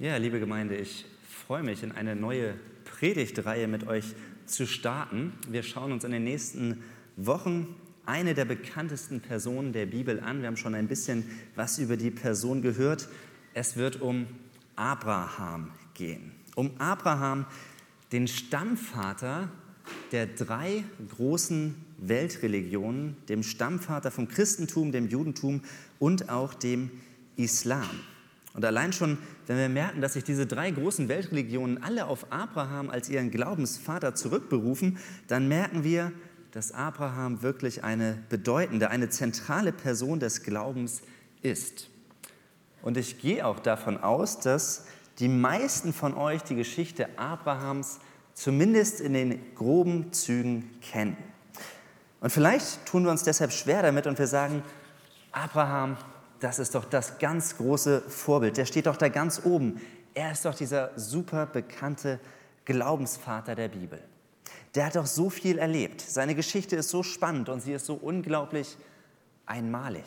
Ja, liebe Gemeinde, ich freue mich, in eine neue Predigtreihe mit euch zu starten. Wir schauen uns in den nächsten Wochen eine der bekanntesten Personen der Bibel an. Wir haben schon ein bisschen was über die Person gehört. Es wird um Abraham gehen. Um Abraham, den Stammvater der drei großen Weltreligionen, dem Stammvater vom Christentum, dem Judentum und auch dem Islam. Und allein schon, wenn wir merken, dass sich diese drei großen Weltreligionen alle auf Abraham als ihren Glaubensvater zurückberufen, dann merken wir, dass Abraham wirklich eine bedeutende, eine zentrale Person des Glaubens ist. Und ich gehe auch davon aus, dass die meisten von euch die Geschichte Abrahams zumindest in den groben Zügen kennen. Und vielleicht tun wir uns deshalb schwer damit und wir sagen, Abraham, das ist doch das ganz große Vorbild, der steht doch da ganz oben. Er ist doch dieser super bekannte Glaubensvater der Bibel. Der hat doch so viel erlebt. Seine Geschichte ist so spannend und sie ist so unglaublich einmalig.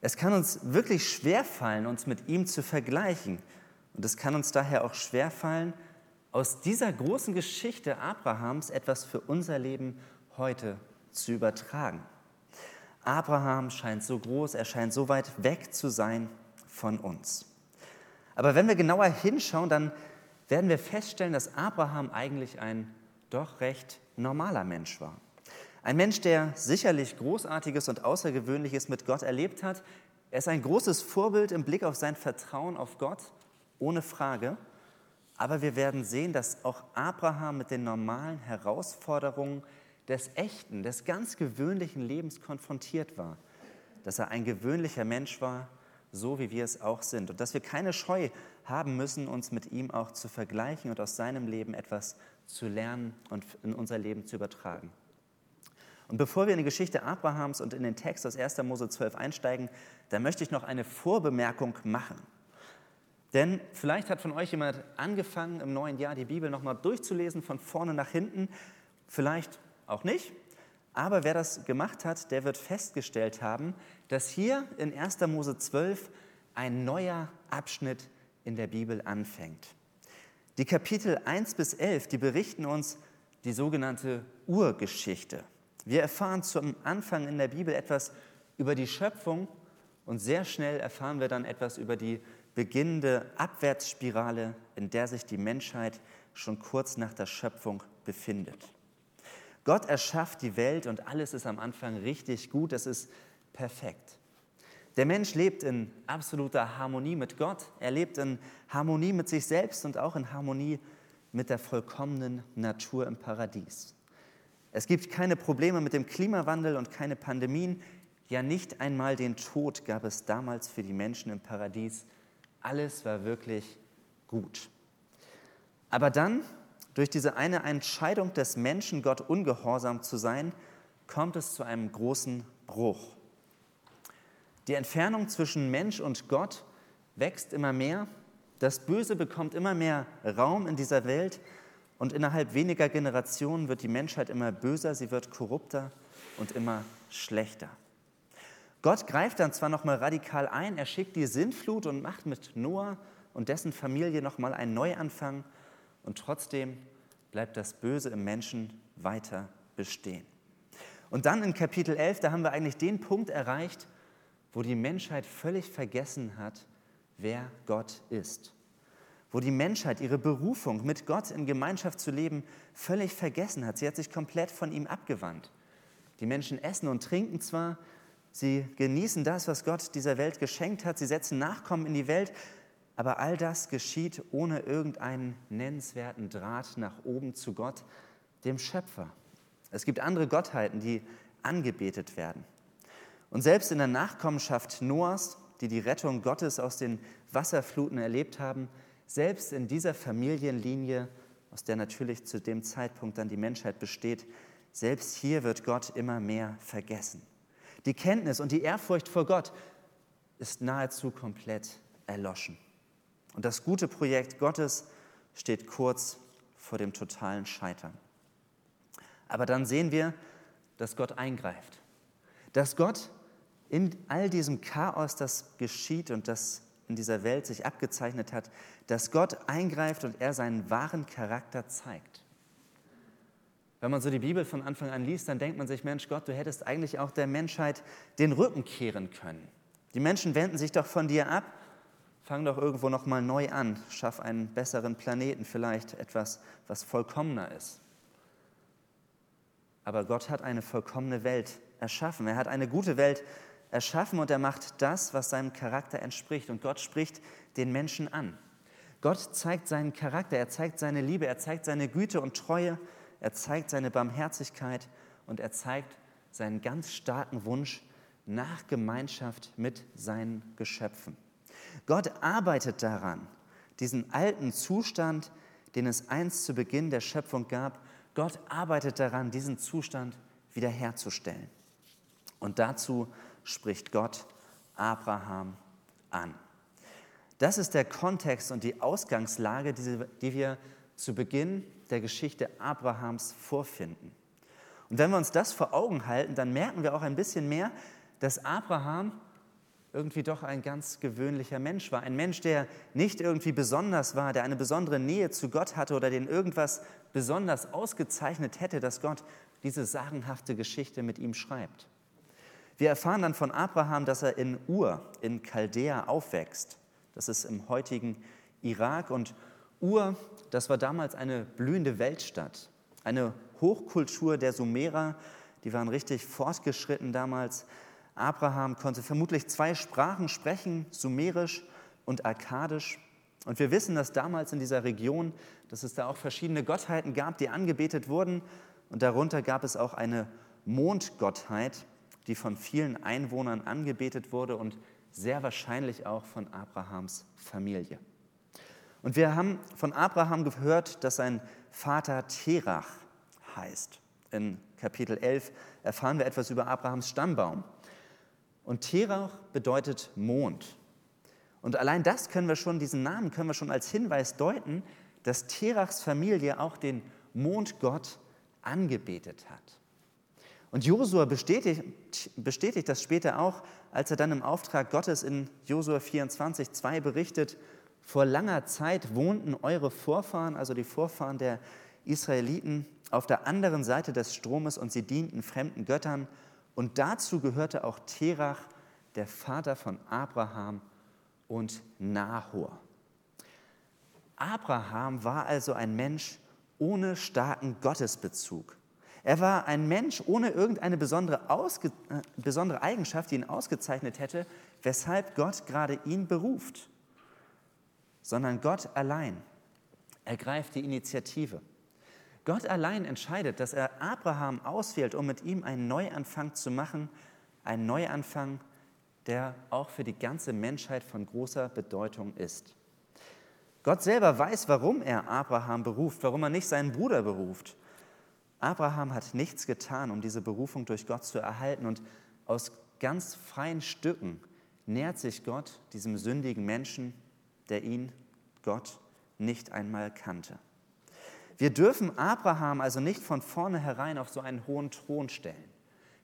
Es kann uns wirklich schwer fallen, uns mit ihm zu vergleichen. Und es kann uns daher auch schwer fallen, aus dieser großen Geschichte Abrahams etwas für unser Leben heute zu übertragen. Abraham scheint so groß, er scheint so weit weg zu sein von uns. Aber wenn wir genauer hinschauen, dann werden wir feststellen, dass Abraham eigentlich ein doch recht normaler Mensch war. Ein Mensch, der sicherlich Großartiges und Außergewöhnliches mit Gott erlebt hat. Er ist ein großes Vorbild im Blick auf sein Vertrauen auf Gott, ohne Frage. Aber wir werden sehen, dass auch Abraham mit den normalen Herausforderungen des echten, des ganz gewöhnlichen Lebens konfrontiert war. Dass er ein gewöhnlicher Mensch war, so wie wir es auch sind. Und dass wir keine Scheu haben müssen, uns mit ihm auch zu vergleichen und aus seinem Leben etwas zu lernen und in unser Leben zu übertragen. Und bevor wir in die Geschichte Abrahams und in den Text aus 1. Mose 12 einsteigen, da möchte ich noch eine Vorbemerkung machen. Denn vielleicht hat von euch jemand angefangen, im neuen Jahr die Bibel nochmal durchzulesen, von vorne nach hinten. Vielleicht auch nicht. Aber wer das gemacht hat, der wird festgestellt haben, dass hier in 1. Mose 12 ein neuer Abschnitt in der Bibel anfängt. Die Kapitel 1 bis 11, die berichten uns die sogenannte Urgeschichte. Wir erfahren zum Anfang in der Bibel etwas über die Schöpfung und sehr schnell erfahren wir dann etwas über die beginnende Abwärtsspirale, in der sich die Menschheit schon kurz nach der Schöpfung befindet. Gott erschafft die Welt und alles ist am Anfang richtig gut, es ist perfekt. Der Mensch lebt in absoluter Harmonie mit Gott, er lebt in Harmonie mit sich selbst und auch in Harmonie mit der vollkommenen Natur im Paradies. Es gibt keine Probleme mit dem Klimawandel und keine Pandemien, ja nicht einmal den Tod gab es damals für die Menschen im Paradies. Alles war wirklich gut. Aber dann durch diese eine Entscheidung des Menschen, Gott ungehorsam zu sein, kommt es zu einem großen Bruch. Die Entfernung zwischen Mensch und Gott wächst immer mehr, das Böse bekommt immer mehr Raum in dieser Welt und innerhalb weniger Generationen wird die Menschheit immer böser, sie wird korrupter und immer schlechter. Gott greift dann zwar noch mal radikal ein, er schickt die Sintflut und macht mit Noah und dessen Familie noch mal einen Neuanfang und trotzdem bleibt das Böse im Menschen weiter bestehen. Und dann in Kapitel 11, da haben wir eigentlich den Punkt erreicht, wo die Menschheit völlig vergessen hat, wer Gott ist. Wo die Menschheit ihre Berufung, mit Gott in Gemeinschaft zu leben, völlig vergessen hat. Sie hat sich komplett von ihm abgewandt. Die Menschen essen und trinken zwar, sie genießen das, was Gott dieser Welt geschenkt hat, sie setzen Nachkommen in die Welt, aber all das geschieht ohne irgendeinen nennenswerten Draht nach oben zu Gott, dem Schöpfer. Es gibt andere Gottheiten, die angebetet werden. Und selbst in der Nachkommenschaft Noahs, die die Rettung Gottes aus den Wasserfluten erlebt haben, selbst in dieser Familienlinie, aus der natürlich zu dem Zeitpunkt dann die Menschheit besteht, selbst hier wird Gott immer mehr vergessen. Die Kenntnis und die Ehrfurcht vor Gott ist nahezu komplett erloschen. Und das gute Projekt Gottes steht kurz vor dem totalen Scheitern. Aber dann sehen wir, dass Gott eingreift. Dass Gott in all diesem Chaos, das geschieht und das in dieser Welt sich abgezeichnet hat, dass Gott eingreift und er seinen wahren Charakter zeigt. Wenn man so die Bibel von Anfang an liest, dann denkt man sich, Mensch Gott, du hättest eigentlich auch der Menschheit den Rücken kehren können. Die Menschen wenden sich doch von dir ab. Fang doch irgendwo noch mal neu an. Schaff einen besseren Planeten, vielleicht etwas, was vollkommener ist. Aber Gott hat eine vollkommene Welt erschaffen. Er hat eine gute Welt erschaffen und er macht das, was seinem Charakter entspricht. Und Gott spricht den Menschen an. Gott zeigt seinen Charakter, er zeigt seine Liebe, er zeigt seine Güte und Treue, er zeigt seine Barmherzigkeit und er zeigt seinen ganz starken Wunsch nach Gemeinschaft mit seinen Geschöpfen. Gott arbeitet daran, diesen alten Zustand, den es einst zu Beginn der Schöpfung gab, Gott arbeitet daran, diesen Zustand wiederherzustellen. Und dazu spricht Gott Abraham an. Das ist der Kontext und die Ausgangslage, die wir zu Beginn der Geschichte Abrahams vorfinden. Und wenn wir uns das vor Augen halten, dann merken wir auch ein bisschen mehr, dass Abraham irgendwie doch ein ganz gewöhnlicher Mensch war. Ein Mensch, der nicht irgendwie besonders war, der eine besondere Nähe zu Gott hatte oder den irgendwas besonders ausgezeichnet hätte, dass Gott diese sagenhafte Geschichte mit ihm schreibt. Wir erfahren dann von Abraham, dass er in Ur, in Chaldea, aufwächst. Das ist im heutigen Irak. Und Ur, das war damals eine blühende Weltstadt, eine Hochkultur der Sumerer. Die waren richtig fortgeschritten damals. Abraham konnte vermutlich zwei Sprachen sprechen, Sumerisch und Akkadisch. Und wir wissen, dass damals in dieser Region, dass es da auch verschiedene Gottheiten gab, die angebetet wurden. Und darunter gab es auch eine Mondgottheit, die von vielen Einwohnern angebetet wurde und sehr wahrscheinlich auch von Abrahams Familie. Und wir haben von Abraham gehört, dass sein Vater Terach heißt. In Kapitel 11 erfahren wir etwas über Abrahams Stammbaum. Und Terach bedeutet Mond. Und allein das können wir schon, diesen Namen können wir schon als Hinweis deuten, dass Terachs Familie auch den Mondgott angebetet hat. Und Josua bestätigt, bestätigt das später auch, als er dann im Auftrag Gottes in Josua 24, 2 berichtet, vor langer Zeit wohnten eure Vorfahren, also die Vorfahren der Israeliten, auf der anderen Seite des Stromes und sie dienten fremden Göttern. Und dazu gehörte auch Terach, der Vater von Abraham und Nahor. Abraham war also ein Mensch ohne starken Gottesbezug. Er war ein Mensch ohne irgendeine besondere, Ausge äh, besondere Eigenschaft, die ihn ausgezeichnet hätte, weshalb Gott gerade ihn beruft, sondern Gott allein ergreift die Initiative. Gott allein entscheidet, dass er Abraham auswählt, um mit ihm einen Neuanfang zu machen, einen Neuanfang, der auch für die ganze Menschheit von großer Bedeutung ist. Gott selber weiß, warum er Abraham beruft, warum er nicht seinen Bruder beruft. Abraham hat nichts getan, um diese Berufung durch Gott zu erhalten und aus ganz freien Stücken nähert sich Gott diesem sündigen Menschen, der ihn, Gott, nicht einmal kannte. Wir dürfen Abraham also nicht von vornherein auf so einen hohen Thron stellen.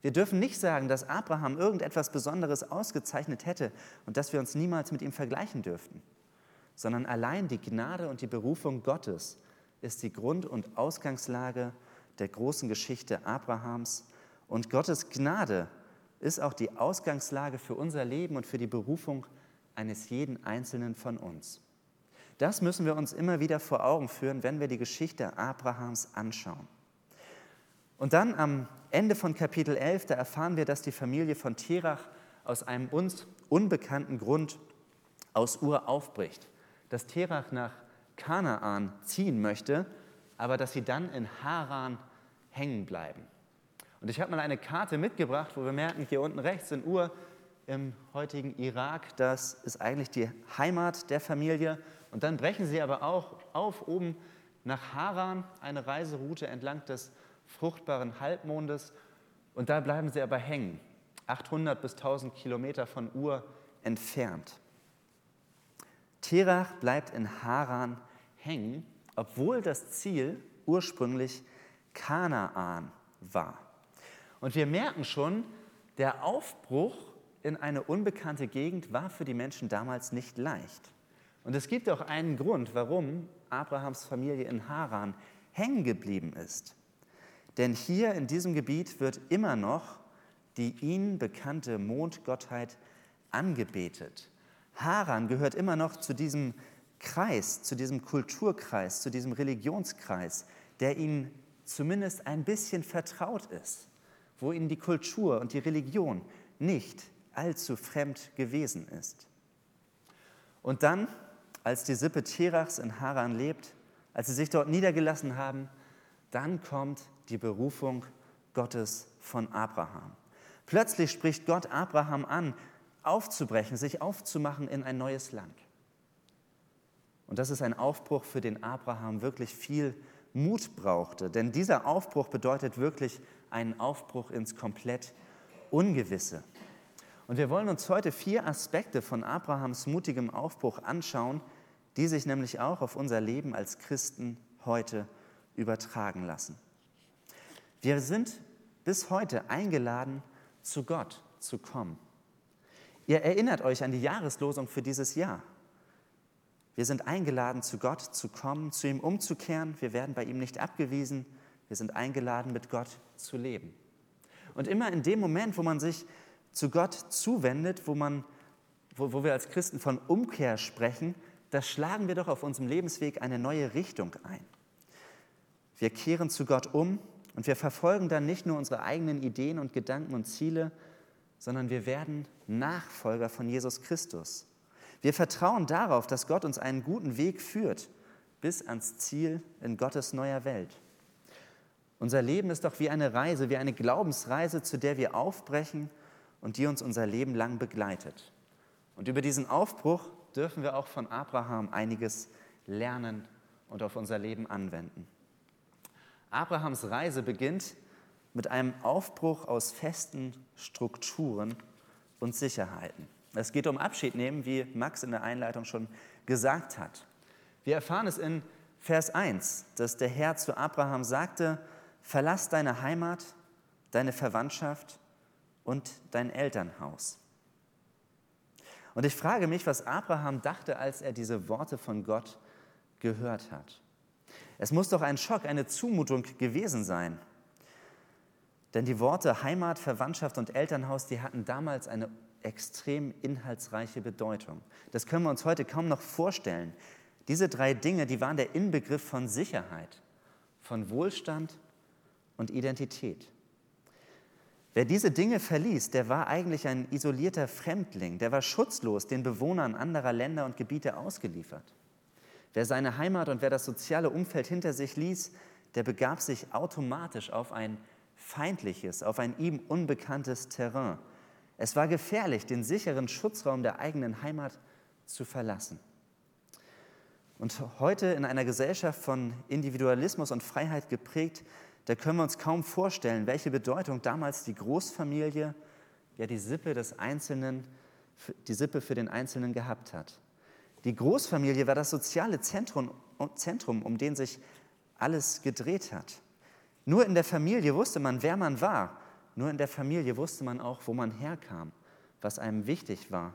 Wir dürfen nicht sagen, dass Abraham irgendetwas Besonderes ausgezeichnet hätte und dass wir uns niemals mit ihm vergleichen dürften, sondern allein die Gnade und die Berufung Gottes ist die Grund- und Ausgangslage der großen Geschichte Abrahams. Und Gottes Gnade ist auch die Ausgangslage für unser Leben und für die Berufung eines jeden Einzelnen von uns. Das müssen wir uns immer wieder vor Augen führen, wenn wir die Geschichte Abrahams anschauen. Und dann am Ende von Kapitel 11, da erfahren wir, dass die Familie von Terach aus einem uns unbekannten Grund aus Ur aufbricht. Dass Terach nach Kanaan ziehen möchte aber dass sie dann in Haran hängen bleiben. Und ich habe mal eine Karte mitgebracht, wo wir merken, hier unten rechts in Ur im heutigen Irak, das ist eigentlich die Heimat der Familie. Und dann brechen sie aber auch auf oben nach Haran, eine Reiseroute entlang des fruchtbaren Halbmondes. Und da bleiben sie aber hängen, 800 bis 1000 Kilometer von Ur entfernt. Terach bleibt in Haran hängen obwohl das Ziel ursprünglich Kanaan war. Und wir merken schon, der Aufbruch in eine unbekannte Gegend war für die Menschen damals nicht leicht. Und es gibt auch einen Grund, warum Abrahams Familie in Haran hängen geblieben ist. Denn hier in diesem Gebiet wird immer noch die ihnen bekannte Mondgottheit angebetet. Haran gehört immer noch zu diesem Kreis, zu diesem Kulturkreis, zu diesem Religionskreis, der ihnen zumindest ein bisschen vertraut ist, wo ihnen die Kultur und die Religion nicht allzu fremd gewesen ist. Und dann, als die Sippe Terachs in Haran lebt, als sie sich dort niedergelassen haben, dann kommt die Berufung Gottes von Abraham. Plötzlich spricht Gott Abraham an, aufzubrechen, sich aufzumachen in ein neues Land. Und das ist ein Aufbruch, für den Abraham wirklich viel Mut brauchte. Denn dieser Aufbruch bedeutet wirklich einen Aufbruch ins komplett Ungewisse. Und wir wollen uns heute vier Aspekte von Abrahams mutigem Aufbruch anschauen, die sich nämlich auch auf unser Leben als Christen heute übertragen lassen. Wir sind bis heute eingeladen, zu Gott zu kommen. Ihr erinnert euch an die Jahreslosung für dieses Jahr. Wir sind eingeladen, zu Gott zu kommen, zu ihm umzukehren. Wir werden bei ihm nicht abgewiesen. Wir sind eingeladen, mit Gott zu leben. Und immer in dem Moment, wo man sich zu Gott zuwendet, wo, man, wo, wo wir als Christen von Umkehr sprechen, da schlagen wir doch auf unserem Lebensweg eine neue Richtung ein. Wir kehren zu Gott um und wir verfolgen dann nicht nur unsere eigenen Ideen und Gedanken und Ziele, sondern wir werden Nachfolger von Jesus Christus. Wir vertrauen darauf, dass Gott uns einen guten Weg führt bis ans Ziel in Gottes neuer Welt. Unser Leben ist doch wie eine Reise, wie eine Glaubensreise, zu der wir aufbrechen und die uns unser Leben lang begleitet. Und über diesen Aufbruch dürfen wir auch von Abraham einiges lernen und auf unser Leben anwenden. Abrahams Reise beginnt mit einem Aufbruch aus festen Strukturen und Sicherheiten. Es geht um Abschied nehmen, wie Max in der Einleitung schon gesagt hat. Wir erfahren es in Vers 1, dass der Herr zu Abraham sagte, verlass deine Heimat, deine Verwandtschaft und dein Elternhaus. Und ich frage mich, was Abraham dachte, als er diese Worte von Gott gehört hat. Es muss doch ein Schock, eine Zumutung gewesen sein. Denn die Worte Heimat, Verwandtschaft und Elternhaus, die hatten damals eine extrem inhaltsreiche Bedeutung. Das können wir uns heute kaum noch vorstellen. Diese drei Dinge, die waren der Inbegriff von Sicherheit, von Wohlstand und Identität. Wer diese Dinge verließ, der war eigentlich ein isolierter Fremdling, der war schutzlos den Bewohnern anderer Länder und Gebiete ausgeliefert. Wer seine Heimat und wer das soziale Umfeld hinter sich ließ, der begab sich automatisch auf ein feindliches, auf ein ihm unbekanntes Terrain. Es war gefährlich, den sicheren Schutzraum der eigenen Heimat zu verlassen. Und heute in einer Gesellschaft von Individualismus und Freiheit geprägt, da können wir uns kaum vorstellen, welche Bedeutung damals die Großfamilie, ja die Sippe des Einzelnen, die Sippe für den Einzelnen gehabt hat. Die Großfamilie war das soziale Zentrum, Zentrum, um den sich alles gedreht hat. Nur in der Familie wusste man, wer man war. Nur in der Familie wusste man auch, wo man herkam, was einem wichtig war.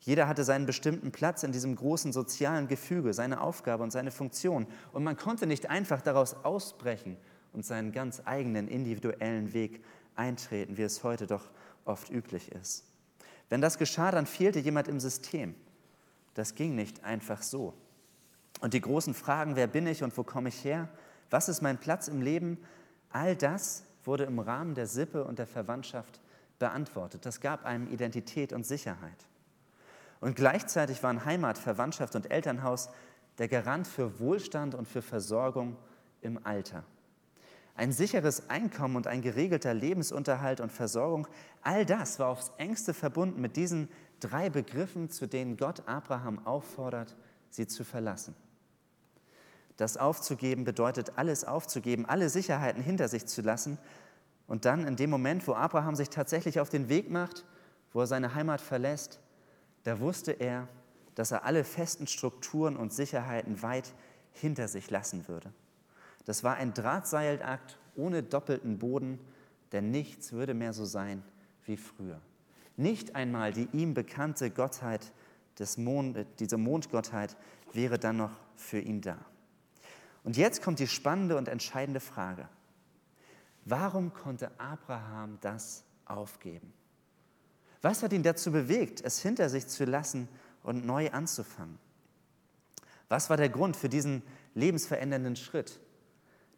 Jeder hatte seinen bestimmten Platz in diesem großen sozialen Gefüge, seine Aufgabe und seine Funktion. Und man konnte nicht einfach daraus ausbrechen und seinen ganz eigenen individuellen Weg eintreten, wie es heute doch oft üblich ist. Wenn das geschah, dann fehlte jemand im System. Das ging nicht einfach so. Und die großen Fragen, wer bin ich und wo komme ich her? Was ist mein Platz im Leben? All das wurde im Rahmen der Sippe und der Verwandtschaft beantwortet. Das gab einem Identität und Sicherheit. Und gleichzeitig waren Heimat, Verwandtschaft und Elternhaus der Garant für Wohlstand und für Versorgung im Alter. Ein sicheres Einkommen und ein geregelter Lebensunterhalt und Versorgung, all das war aufs engste verbunden mit diesen drei Begriffen, zu denen Gott Abraham auffordert, sie zu verlassen. Das aufzugeben bedeutet, alles aufzugeben, alle Sicherheiten hinter sich zu lassen. Und dann in dem Moment, wo Abraham sich tatsächlich auf den Weg macht, wo er seine Heimat verlässt, da wusste er, dass er alle festen Strukturen und Sicherheiten weit hinter sich lassen würde. Das war ein Drahtseilakt ohne doppelten Boden, denn nichts würde mehr so sein wie früher. Nicht einmal die ihm bekannte Gottheit, des Mond, diese Mondgottheit, wäre dann noch für ihn da. Und jetzt kommt die spannende und entscheidende Frage. Warum konnte Abraham das aufgeben? Was hat ihn dazu bewegt, es hinter sich zu lassen und neu anzufangen? Was war der Grund für diesen lebensverändernden Schritt,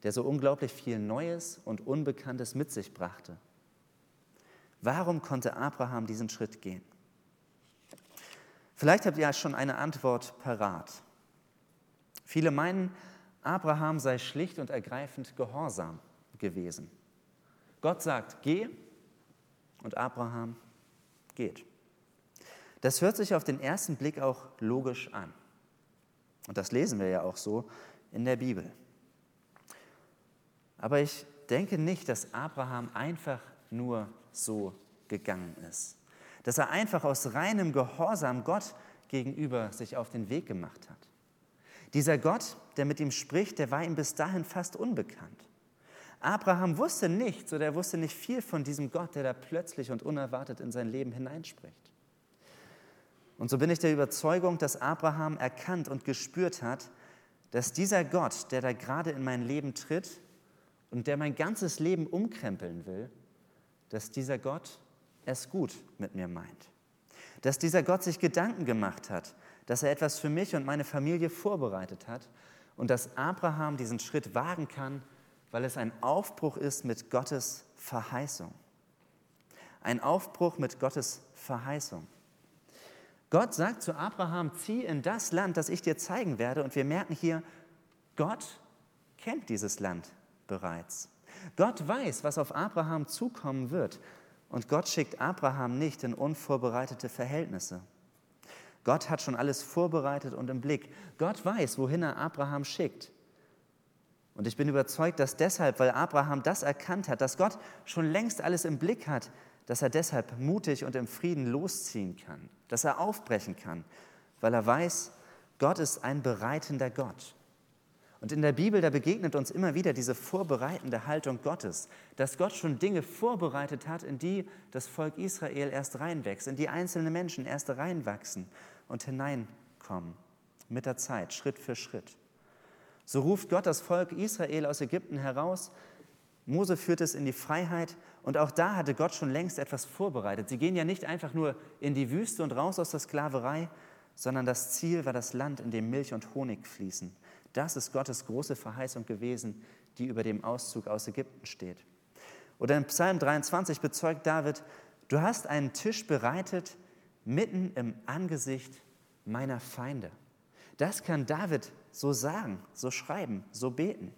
der so unglaublich viel Neues und Unbekanntes mit sich brachte? Warum konnte Abraham diesen Schritt gehen? Vielleicht habt ihr ja schon eine Antwort parat. Viele meinen, Abraham sei schlicht und ergreifend gehorsam gewesen. Gott sagt, geh und Abraham geht. Das hört sich auf den ersten Blick auch logisch an. Und das lesen wir ja auch so in der Bibel. Aber ich denke nicht, dass Abraham einfach nur so gegangen ist. Dass er einfach aus reinem Gehorsam Gott gegenüber sich auf den Weg gemacht hat. Dieser Gott, der mit ihm spricht, der war ihm bis dahin fast unbekannt. Abraham wusste nichts oder er wusste nicht viel von diesem Gott, der da plötzlich und unerwartet in sein Leben hineinspricht. Und so bin ich der Überzeugung, dass Abraham erkannt und gespürt hat, dass dieser Gott, der da gerade in mein Leben tritt und der mein ganzes Leben umkrempeln will, dass dieser Gott es gut mit mir meint. Dass dieser Gott sich Gedanken gemacht hat, dass er etwas für mich und meine Familie vorbereitet hat und dass Abraham diesen Schritt wagen kann, weil es ein Aufbruch ist mit Gottes Verheißung. Ein Aufbruch mit Gottes Verheißung. Gott sagt zu Abraham, zieh in das Land, das ich dir zeigen werde. Und wir merken hier, Gott kennt dieses Land bereits. Gott weiß, was auf Abraham zukommen wird. Und Gott schickt Abraham nicht in unvorbereitete Verhältnisse. Gott hat schon alles vorbereitet und im Blick. Gott weiß, wohin er Abraham schickt. Und ich bin überzeugt, dass deshalb, weil Abraham das erkannt hat, dass Gott schon längst alles im Blick hat, dass er deshalb mutig und im Frieden losziehen kann, dass er aufbrechen kann, weil er weiß, Gott ist ein bereitender Gott. Und in der Bibel, da begegnet uns immer wieder diese vorbereitende Haltung Gottes, dass Gott schon Dinge vorbereitet hat, in die das Volk Israel erst reinwächst, in die einzelne Menschen erst reinwachsen und hineinkommen, mit der Zeit, Schritt für Schritt. So ruft Gott das Volk Israel aus Ägypten heraus. Mose führt es in die Freiheit und auch da hatte Gott schon längst etwas vorbereitet. Sie gehen ja nicht einfach nur in die Wüste und raus aus der Sklaverei, sondern das Ziel war das Land, in dem Milch und Honig fließen. Das ist Gottes große Verheißung gewesen, die über dem Auszug aus Ägypten steht. Oder in Psalm 23 bezeugt David, du hast einen Tisch bereitet mitten im Angesicht meiner Feinde. Das kann David so sagen, so schreiben, so beten.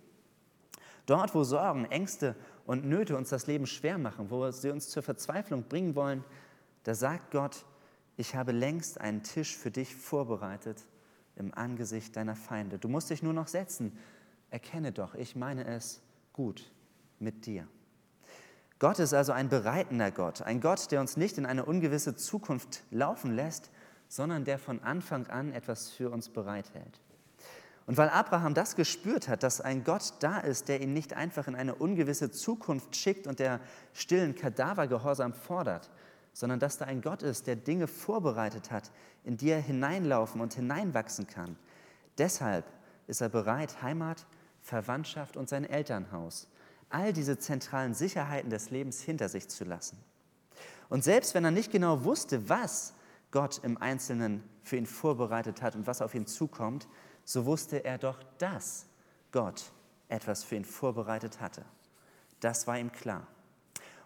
Dort, wo Sorgen, Ängste und Nöte uns das Leben schwer machen, wo sie uns zur Verzweiflung bringen wollen, da sagt Gott, ich habe längst einen Tisch für dich vorbereitet im Angesicht deiner Feinde. Du musst dich nur noch setzen. Erkenne doch, ich meine es gut mit dir. Gott ist also ein bereitender Gott, ein Gott, der uns nicht in eine ungewisse Zukunft laufen lässt, sondern der von Anfang an etwas für uns bereithält. Und weil Abraham das gespürt hat, dass ein Gott da ist, der ihn nicht einfach in eine ungewisse Zukunft schickt und der stillen Kadavergehorsam fordert, sondern dass da ein Gott ist, der Dinge vorbereitet hat, in die er hineinlaufen und hineinwachsen kann. Deshalb ist er bereit, Heimat, Verwandtschaft und sein Elternhaus, all diese zentralen Sicherheiten des Lebens hinter sich zu lassen. Und selbst wenn er nicht genau wusste, was Gott im Einzelnen für ihn vorbereitet hat und was auf ihn zukommt, so wusste er doch, dass Gott etwas für ihn vorbereitet hatte. Das war ihm klar.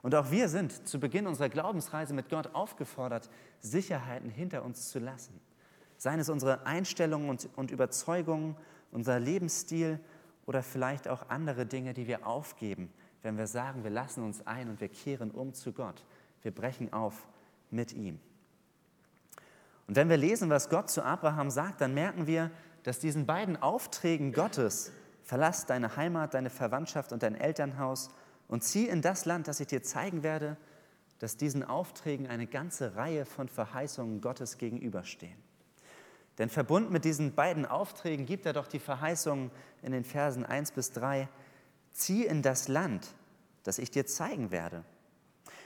Und auch wir sind zu Beginn unserer Glaubensreise mit Gott aufgefordert, Sicherheiten hinter uns zu lassen. Seien es unsere Einstellungen und, und Überzeugungen, unser Lebensstil oder vielleicht auch andere Dinge, die wir aufgeben, wenn wir sagen, wir lassen uns ein und wir kehren um zu Gott. Wir brechen auf mit ihm. Und wenn wir lesen, was Gott zu Abraham sagt, dann merken wir, dass diesen beiden Aufträgen Gottes, verlass deine Heimat, deine Verwandtschaft und dein Elternhaus und zieh in das Land, das ich dir zeigen werde, dass diesen Aufträgen eine ganze Reihe von Verheißungen Gottes gegenüberstehen. Denn verbunden mit diesen beiden Aufträgen gibt er doch die Verheißungen in den Versen 1 bis 3, zieh in das Land, das ich dir zeigen werde.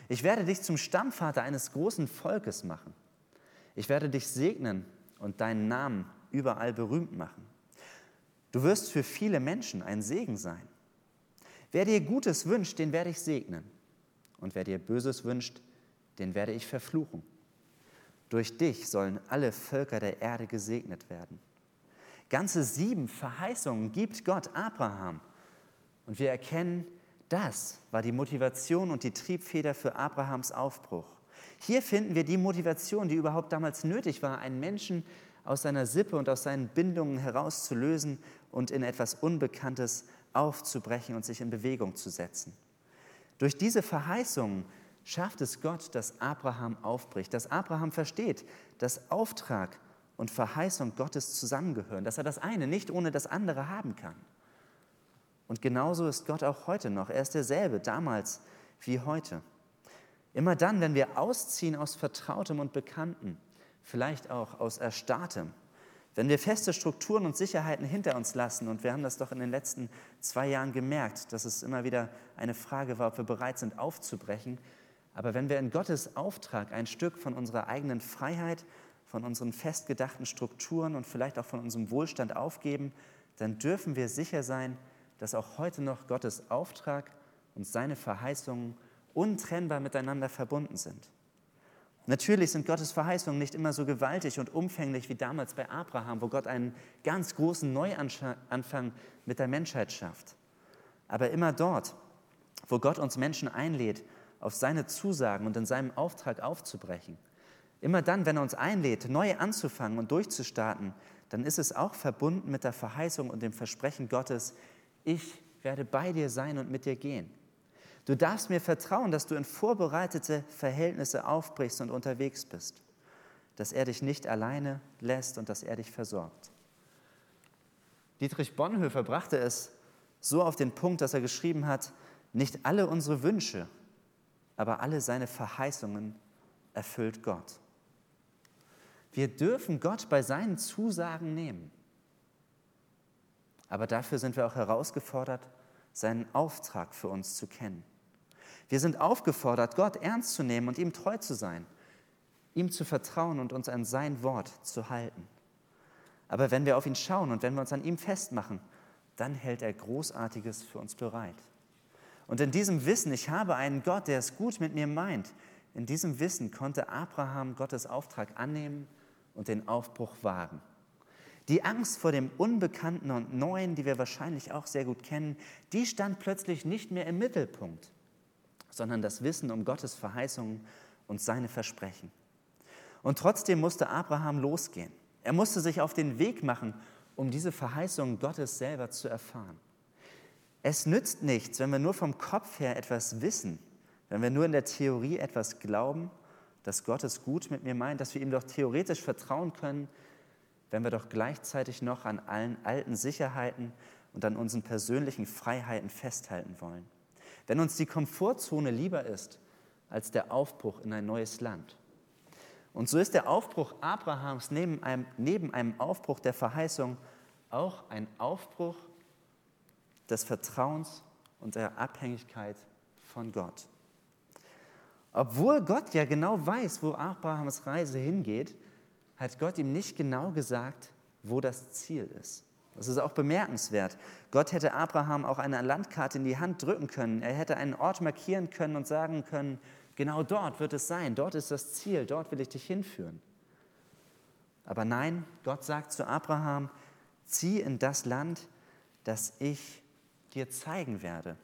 Ich werde dich zum Stammvater eines großen Volkes machen. Ich werde dich segnen und deinen Namen überall berühmt machen. Du wirst für viele Menschen ein Segen sein. Wer dir Gutes wünscht, den werde ich segnen. Und wer dir Böses wünscht, den werde ich verfluchen. Durch dich sollen alle Völker der Erde gesegnet werden. Ganze sieben Verheißungen gibt Gott Abraham. Und wir erkennen, das war die Motivation und die Triebfeder für Abrahams Aufbruch. Hier finden wir die Motivation, die überhaupt damals nötig war, einen Menschen aus seiner Sippe und aus seinen Bindungen herauszulösen und in etwas Unbekanntes aufzubrechen und sich in Bewegung zu setzen. Durch diese Verheißungen schafft es Gott, dass Abraham aufbricht, dass Abraham versteht, dass Auftrag und Verheißung Gottes zusammengehören, dass er das eine nicht ohne das andere haben kann. Und genauso ist Gott auch heute noch. Er ist derselbe, damals wie heute. Immer dann, wenn wir ausziehen aus Vertrautem und Bekannten, vielleicht auch aus Erstarrtem, wenn wir feste Strukturen und Sicherheiten hinter uns lassen, und wir haben das doch in den letzten zwei Jahren gemerkt, dass es immer wieder eine Frage war, ob wir bereit sind aufzubrechen, aber wenn wir in Gottes Auftrag ein Stück von unserer eigenen Freiheit, von unseren festgedachten Strukturen und vielleicht auch von unserem Wohlstand aufgeben, dann dürfen wir sicher sein, dass auch heute noch Gottes Auftrag und seine Verheißungen untrennbar miteinander verbunden sind. Natürlich sind Gottes Verheißungen nicht immer so gewaltig und umfänglich wie damals bei Abraham, wo Gott einen ganz großen Neuanfang mit der Menschheit schafft. Aber immer dort, wo Gott uns Menschen einlädt, auf seine Zusagen und in seinem Auftrag aufzubrechen, immer dann, wenn er uns einlädt, neu anzufangen und durchzustarten, dann ist es auch verbunden mit der Verheißung und dem Versprechen Gottes, ich werde bei dir sein und mit dir gehen. Du darfst mir vertrauen, dass du in vorbereitete Verhältnisse aufbrichst und unterwegs bist, dass er dich nicht alleine lässt und dass er dich versorgt. Dietrich Bonhoeffer brachte es so auf den Punkt, dass er geschrieben hat, nicht alle unsere Wünsche, aber alle seine Verheißungen erfüllt Gott. Wir dürfen Gott bei seinen Zusagen nehmen. Aber dafür sind wir auch herausgefordert, seinen Auftrag für uns zu kennen. Wir sind aufgefordert, Gott ernst zu nehmen und ihm treu zu sein, ihm zu vertrauen und uns an sein Wort zu halten. Aber wenn wir auf ihn schauen und wenn wir uns an ihm festmachen, dann hält er Großartiges für uns bereit. Und in diesem Wissen, ich habe einen Gott, der es gut mit mir meint, in diesem Wissen konnte Abraham Gottes Auftrag annehmen und den Aufbruch wagen. Die Angst vor dem Unbekannten und Neuen, die wir wahrscheinlich auch sehr gut kennen, die stand plötzlich nicht mehr im Mittelpunkt sondern das Wissen um Gottes Verheißungen und seine Versprechen. Und trotzdem musste Abraham losgehen. Er musste sich auf den Weg machen, um diese Verheißungen Gottes selber zu erfahren. Es nützt nichts, wenn wir nur vom Kopf her etwas wissen, wenn wir nur in der Theorie etwas glauben, dass Gott es gut mit mir meint, dass wir ihm doch theoretisch vertrauen können, wenn wir doch gleichzeitig noch an allen alten Sicherheiten und an unseren persönlichen Freiheiten festhalten wollen wenn uns die Komfortzone lieber ist als der Aufbruch in ein neues Land. Und so ist der Aufbruch Abrahams neben einem, neben einem Aufbruch der Verheißung auch ein Aufbruch des Vertrauens und der Abhängigkeit von Gott. Obwohl Gott ja genau weiß, wo Abrahams Reise hingeht, hat Gott ihm nicht genau gesagt, wo das Ziel ist. Das ist auch bemerkenswert. Gott hätte Abraham auch eine Landkarte in die Hand drücken können. Er hätte einen Ort markieren können und sagen können, genau dort wird es sein, dort ist das Ziel, dort will ich dich hinführen. Aber nein, Gott sagt zu Abraham, zieh in das Land, das ich dir zeigen werde.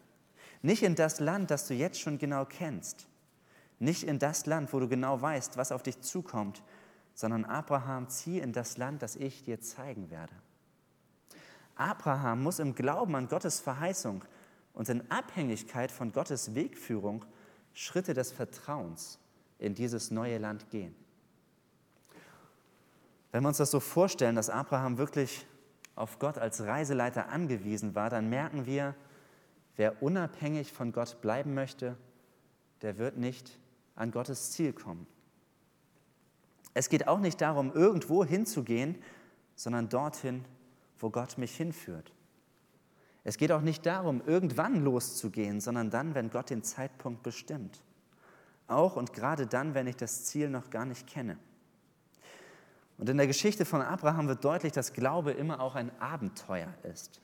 Nicht in das Land, das du jetzt schon genau kennst. Nicht in das Land, wo du genau weißt, was auf dich zukommt, sondern Abraham, zieh in das Land, das ich dir zeigen werde. Abraham muss im Glauben an Gottes Verheißung und in Abhängigkeit von Gottes Wegführung Schritte des Vertrauens in dieses neue Land gehen. Wenn wir uns das so vorstellen, dass Abraham wirklich auf Gott als Reiseleiter angewiesen war, dann merken wir, wer unabhängig von Gott bleiben möchte, der wird nicht an Gottes Ziel kommen. Es geht auch nicht darum, irgendwo hinzugehen, sondern dorthin, wo Gott mich hinführt. Es geht auch nicht darum, irgendwann loszugehen, sondern dann, wenn Gott den Zeitpunkt bestimmt. auch und gerade dann, wenn ich das Ziel noch gar nicht kenne. Und in der Geschichte von Abraham wird deutlich, dass Glaube immer auch ein Abenteuer ist.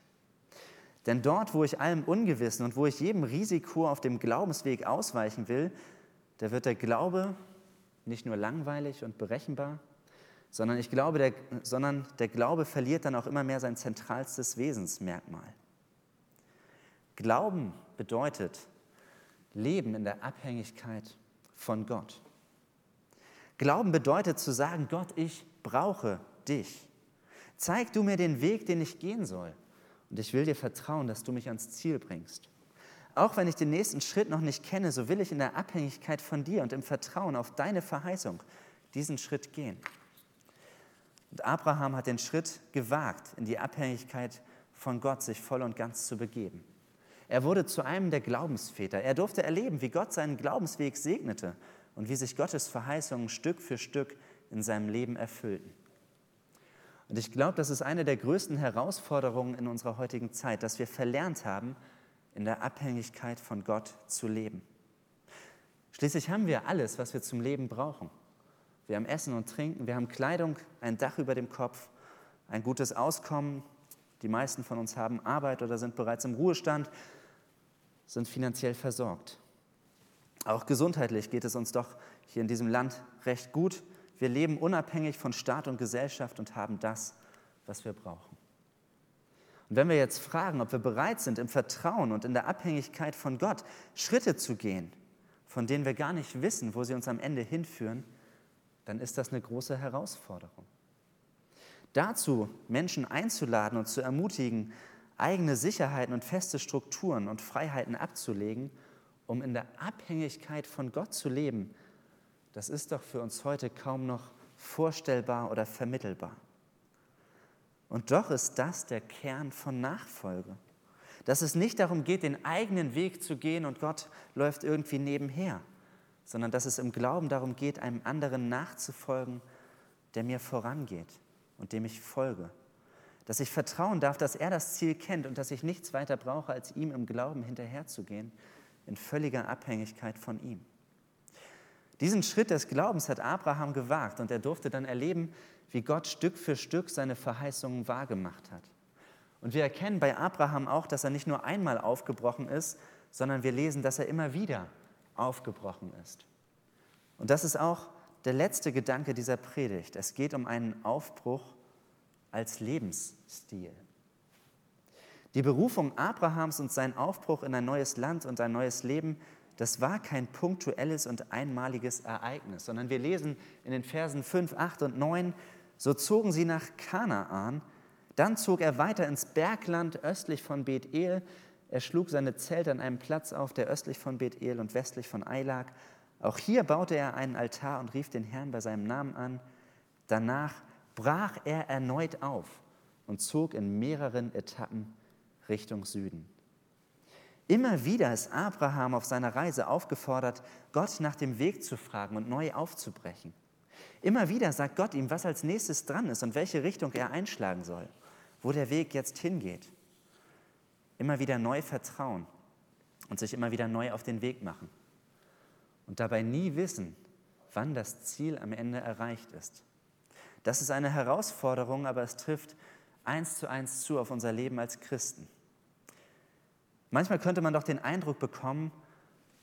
Denn dort, wo ich allem Ungewissen und wo ich jedem Risiko auf dem Glaubensweg ausweichen will, da wird der Glaube nicht nur langweilig und berechenbar, sondern ich glaube, der, sondern der Glaube verliert dann auch immer mehr sein zentralstes Wesensmerkmal. Glauben bedeutet Leben in der Abhängigkeit von Gott. Glauben bedeutet zu sagen, Gott, ich brauche dich. Zeig du mir den Weg, den ich gehen soll. Und ich will dir vertrauen, dass du mich ans Ziel bringst. Auch wenn ich den nächsten Schritt noch nicht kenne, so will ich in der Abhängigkeit von dir und im Vertrauen auf deine Verheißung diesen Schritt gehen. Und Abraham hat den Schritt gewagt, in die Abhängigkeit von Gott sich voll und ganz zu begeben. Er wurde zu einem der Glaubensväter. Er durfte erleben, wie Gott seinen Glaubensweg segnete und wie sich Gottes Verheißungen Stück für Stück in seinem Leben erfüllten. Und ich glaube, das ist eine der größten Herausforderungen in unserer heutigen Zeit, dass wir verlernt haben, in der Abhängigkeit von Gott zu leben. Schließlich haben wir alles, was wir zum Leben brauchen. Wir haben Essen und Trinken, wir haben Kleidung, ein Dach über dem Kopf, ein gutes Auskommen. Die meisten von uns haben Arbeit oder sind bereits im Ruhestand sind finanziell versorgt. Auch gesundheitlich geht es uns doch hier in diesem Land recht gut. Wir leben unabhängig von Staat und Gesellschaft und haben das, was wir brauchen. Und wenn wir jetzt fragen, ob wir bereit sind, im Vertrauen und in der Abhängigkeit von Gott Schritte zu gehen, von denen wir gar nicht wissen, wo sie uns am Ende hinführen, dann ist das eine große Herausforderung. Dazu Menschen einzuladen und zu ermutigen, eigene Sicherheiten und feste Strukturen und Freiheiten abzulegen, um in der Abhängigkeit von Gott zu leben, das ist doch für uns heute kaum noch vorstellbar oder vermittelbar. Und doch ist das der Kern von Nachfolge. Dass es nicht darum geht, den eigenen Weg zu gehen und Gott läuft irgendwie nebenher, sondern dass es im Glauben darum geht, einem anderen nachzufolgen, der mir vorangeht und dem ich folge dass ich vertrauen darf, dass er das Ziel kennt und dass ich nichts weiter brauche, als ihm im Glauben hinterherzugehen, in völliger Abhängigkeit von ihm. Diesen Schritt des Glaubens hat Abraham gewagt und er durfte dann erleben, wie Gott Stück für Stück seine Verheißungen wahrgemacht hat. Und wir erkennen bei Abraham auch, dass er nicht nur einmal aufgebrochen ist, sondern wir lesen, dass er immer wieder aufgebrochen ist. Und das ist auch der letzte Gedanke dieser Predigt. Es geht um einen Aufbruch als Lebensstil. Die Berufung Abrahams und sein Aufbruch in ein neues Land und ein neues Leben, das war kein punktuelles und einmaliges Ereignis, sondern wir lesen in den Versen 5, 8 und 9, so zogen sie nach Kanaan, dann zog er weiter ins Bergland östlich von Bethel, er schlug seine Zelte an einem Platz auf, der östlich von Bethel und westlich von Ai lag. Auch hier baute er einen Altar und rief den Herrn bei seinem Namen an. Danach brach er erneut auf und zog in mehreren Etappen Richtung Süden. Immer wieder ist Abraham auf seiner Reise aufgefordert, Gott nach dem Weg zu fragen und neu aufzubrechen. Immer wieder sagt Gott ihm, was als nächstes dran ist und welche Richtung er einschlagen soll, wo der Weg jetzt hingeht. Immer wieder neu vertrauen und sich immer wieder neu auf den Weg machen. Und dabei nie wissen, wann das Ziel am Ende erreicht ist. Das ist eine Herausforderung, aber es trifft eins zu eins zu auf unser Leben als Christen. Manchmal könnte man doch den Eindruck bekommen,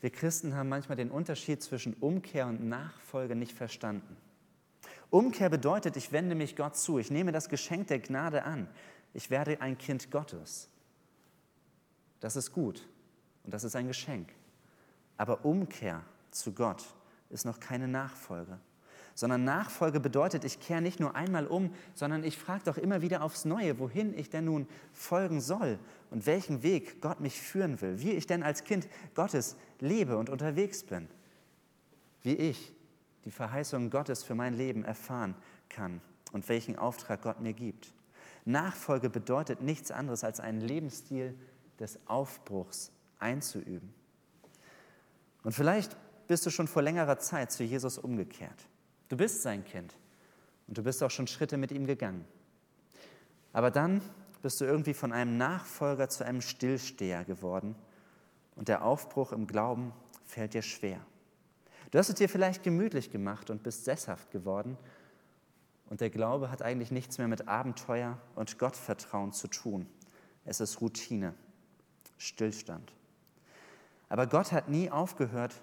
wir Christen haben manchmal den Unterschied zwischen Umkehr und Nachfolge nicht verstanden. Umkehr bedeutet, ich wende mich Gott zu, ich nehme das Geschenk der Gnade an, ich werde ein Kind Gottes. Das ist gut und das ist ein Geschenk. Aber Umkehr zu Gott ist noch keine Nachfolge sondern Nachfolge bedeutet, ich kehre nicht nur einmal um, sondern ich frage doch immer wieder aufs Neue, wohin ich denn nun folgen soll und welchen Weg Gott mich führen will, wie ich denn als Kind Gottes lebe und unterwegs bin, wie ich die Verheißungen Gottes für mein Leben erfahren kann und welchen Auftrag Gott mir gibt. Nachfolge bedeutet nichts anderes als einen Lebensstil des Aufbruchs einzuüben. Und vielleicht bist du schon vor längerer Zeit zu Jesus umgekehrt. Du bist sein Kind und du bist auch schon Schritte mit ihm gegangen. Aber dann bist du irgendwie von einem Nachfolger zu einem Stillsteher geworden und der Aufbruch im Glauben fällt dir schwer. Du hast es dir vielleicht gemütlich gemacht und bist sesshaft geworden. Und der Glaube hat eigentlich nichts mehr mit Abenteuer und Gottvertrauen zu tun. Es ist Routine, Stillstand. Aber Gott hat nie aufgehört,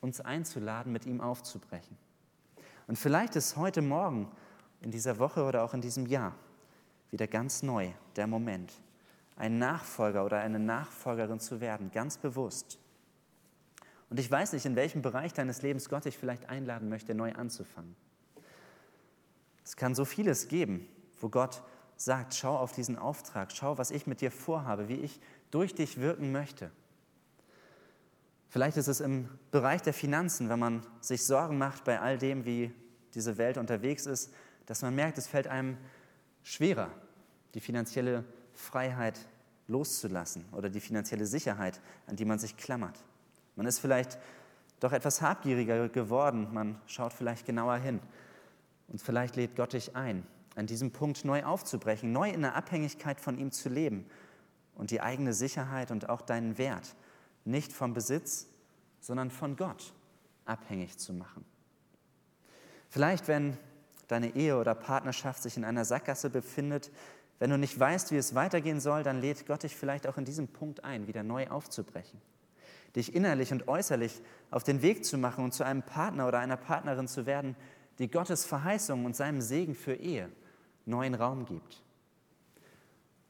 uns einzuladen, mit ihm aufzubrechen. Und vielleicht ist heute Morgen, in dieser Woche oder auch in diesem Jahr, wieder ganz neu der Moment, ein Nachfolger oder eine Nachfolgerin zu werden, ganz bewusst. Und ich weiß nicht, in welchem Bereich deines Lebens Gott dich vielleicht einladen möchte, neu anzufangen. Es kann so vieles geben, wo Gott sagt, schau auf diesen Auftrag, schau, was ich mit dir vorhabe, wie ich durch dich wirken möchte. Vielleicht ist es im Bereich der Finanzen, wenn man sich Sorgen macht bei all dem, wie diese Welt unterwegs ist, dass man merkt, es fällt einem schwerer, die finanzielle Freiheit loszulassen oder die finanzielle Sicherheit, an die man sich klammert. Man ist vielleicht doch etwas habgieriger geworden, man schaut vielleicht genauer hin. Und vielleicht lädt Gott dich ein, an diesem Punkt neu aufzubrechen, neu in der Abhängigkeit von ihm zu leben und die eigene Sicherheit und auch deinen Wert nicht vom Besitz, sondern von Gott abhängig zu machen. Vielleicht, wenn deine Ehe oder Partnerschaft sich in einer Sackgasse befindet, wenn du nicht weißt, wie es weitergehen soll, dann lädt Gott dich vielleicht auch in diesem Punkt ein, wieder neu aufzubrechen dich innerlich und äußerlich auf den Weg zu machen und zu einem Partner oder einer Partnerin zu werden, die Gottes Verheißungen und seinem Segen für Ehe neuen Raum gibt.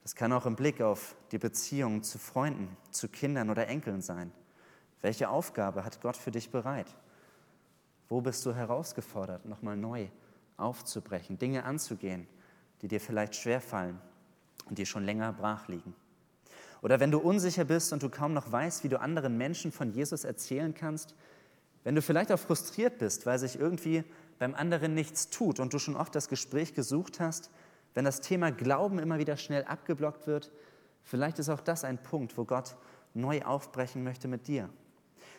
Das kann auch im Blick auf die Beziehungen zu Freunden, zu Kindern oder Enkeln sein. Welche Aufgabe hat Gott für dich bereit? Wo bist du herausgefordert, nochmal neu aufzubrechen, Dinge anzugehen, die dir vielleicht schwerfallen und die schon länger brach liegen? Oder wenn du unsicher bist und du kaum noch weißt, wie du anderen Menschen von Jesus erzählen kannst, wenn du vielleicht auch frustriert bist, weil sich irgendwie beim anderen nichts tut und du schon oft das Gespräch gesucht hast, wenn das Thema Glauben immer wieder schnell abgeblockt wird, vielleicht ist auch das ein Punkt, wo Gott neu aufbrechen möchte mit dir.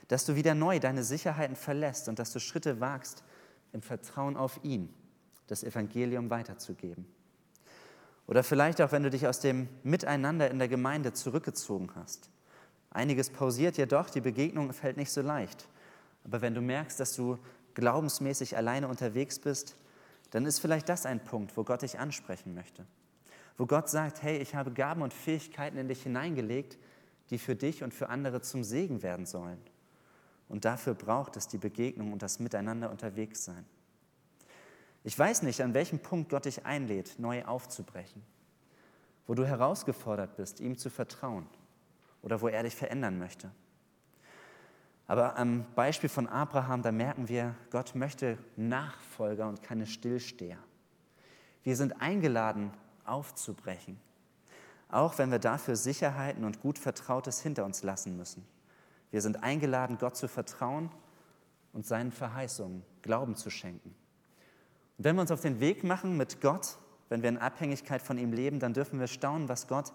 Dass du wieder neu deine Sicherheiten verlässt und dass du Schritte wagst, im Vertrauen auf ihn das Evangelium weiterzugeben. Oder vielleicht auch, wenn du dich aus dem Miteinander in der Gemeinde zurückgezogen hast. Einiges pausiert jedoch, die Begegnung fällt nicht so leicht. Aber wenn du merkst, dass du glaubensmäßig alleine unterwegs bist, dann ist vielleicht das ein Punkt, wo Gott dich ansprechen möchte. Wo Gott sagt, hey, ich habe Gaben und Fähigkeiten in dich hineingelegt, die für dich und für andere zum Segen werden sollen. Und dafür braucht es die Begegnung und das Miteinander unterwegs sein. Ich weiß nicht, an welchem Punkt Gott dich einlädt, neu aufzubrechen, wo du herausgefordert bist, ihm zu vertrauen oder wo er dich verändern möchte. Aber am Beispiel von Abraham, da merken wir, Gott möchte Nachfolger und keine Stillsteher. Wir sind eingeladen, aufzubrechen, auch wenn wir dafür Sicherheiten und gut Vertrautes hinter uns lassen müssen. Wir sind eingeladen, Gott zu vertrauen und seinen Verheißungen Glauben zu schenken. Und wenn wir uns auf den Weg machen mit Gott, wenn wir in Abhängigkeit von ihm leben, dann dürfen wir staunen, was Gott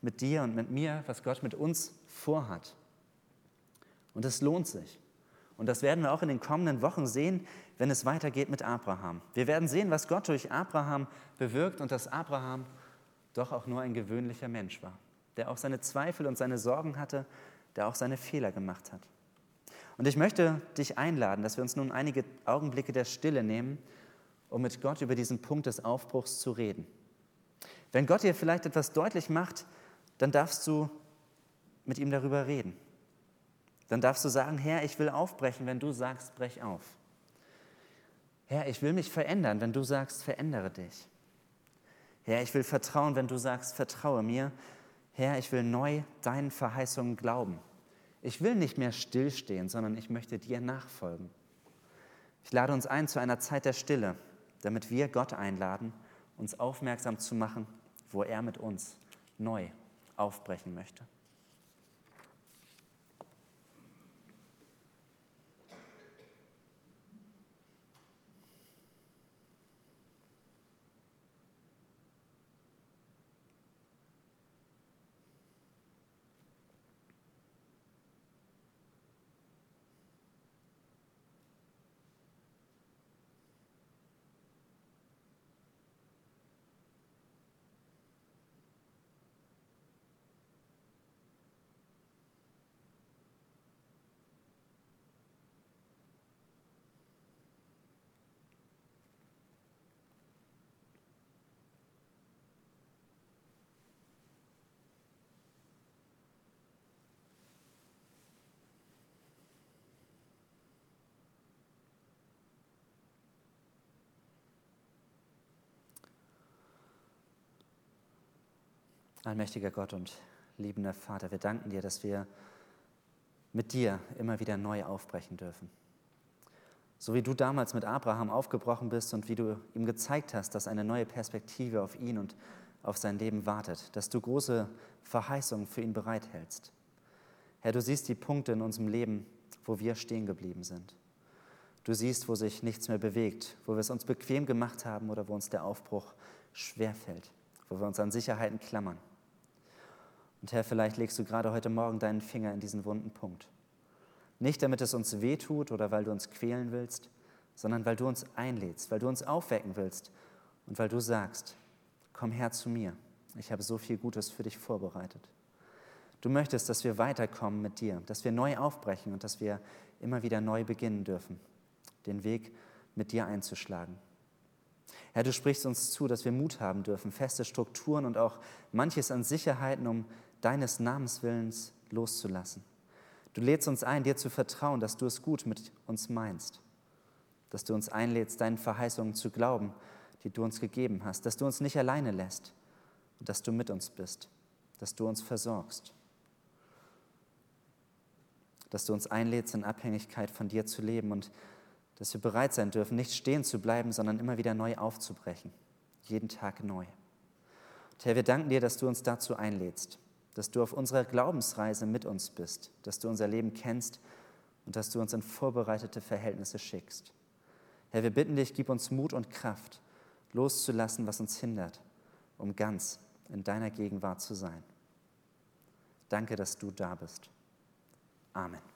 mit dir und mit mir, was Gott mit uns vorhat. Und es lohnt sich. Und das werden wir auch in den kommenden Wochen sehen, wenn es weitergeht mit Abraham. Wir werden sehen, was Gott durch Abraham bewirkt und dass Abraham doch auch nur ein gewöhnlicher Mensch war, der auch seine Zweifel und seine Sorgen hatte, der auch seine Fehler gemacht hat. Und ich möchte dich einladen, dass wir uns nun einige Augenblicke der Stille nehmen um mit Gott über diesen Punkt des Aufbruchs zu reden. Wenn Gott dir vielleicht etwas deutlich macht, dann darfst du mit ihm darüber reden. Dann darfst du sagen, Herr, ich will aufbrechen, wenn du sagst, brech auf. Herr, ich will mich verändern, wenn du sagst, verändere dich. Herr, ich will vertrauen, wenn du sagst, vertraue mir. Herr, ich will neu deinen Verheißungen glauben. Ich will nicht mehr stillstehen, sondern ich möchte dir nachfolgen. Ich lade uns ein zu einer Zeit der Stille, damit wir Gott einladen, uns aufmerksam zu machen, wo er mit uns neu aufbrechen möchte. Allmächtiger Gott und liebender Vater, wir danken dir, dass wir mit dir immer wieder neu aufbrechen dürfen. So wie du damals mit Abraham aufgebrochen bist und wie du ihm gezeigt hast, dass eine neue Perspektive auf ihn und auf sein Leben wartet, dass du große Verheißungen für ihn bereithältst. Herr, du siehst die Punkte in unserem Leben, wo wir stehen geblieben sind. Du siehst, wo sich nichts mehr bewegt, wo wir es uns bequem gemacht haben oder wo uns der Aufbruch schwerfällt, wo wir uns an Sicherheiten klammern. Und Herr, vielleicht legst du gerade heute Morgen deinen Finger in diesen wunden Punkt. Nicht damit es uns wehtut oder weil du uns quälen willst, sondern weil du uns einlädst, weil du uns aufwecken willst und weil du sagst, komm her zu mir, ich habe so viel Gutes für dich vorbereitet. Du möchtest, dass wir weiterkommen mit dir, dass wir neu aufbrechen und dass wir immer wieder neu beginnen dürfen, den Weg mit dir einzuschlagen. Herr, du sprichst uns zu, dass wir Mut haben dürfen, feste Strukturen und auch manches an Sicherheiten, um deines Namenswillens loszulassen. Du lädst uns ein, dir zu vertrauen, dass du es gut mit uns meinst, dass du uns einlädst, deinen Verheißungen zu glauben, die du uns gegeben hast, dass du uns nicht alleine lässt und dass du mit uns bist, dass du uns versorgst, dass du uns einlädst, in Abhängigkeit von dir zu leben und dass wir bereit sein dürfen, nicht stehen zu bleiben, sondern immer wieder neu aufzubrechen, jeden Tag neu. Und Herr, wir danken dir, dass du uns dazu einlädst dass du auf unserer Glaubensreise mit uns bist, dass du unser Leben kennst und dass du uns in vorbereitete Verhältnisse schickst. Herr, wir bitten dich, gib uns Mut und Kraft, loszulassen, was uns hindert, um ganz in deiner Gegenwart zu sein. Danke, dass du da bist. Amen.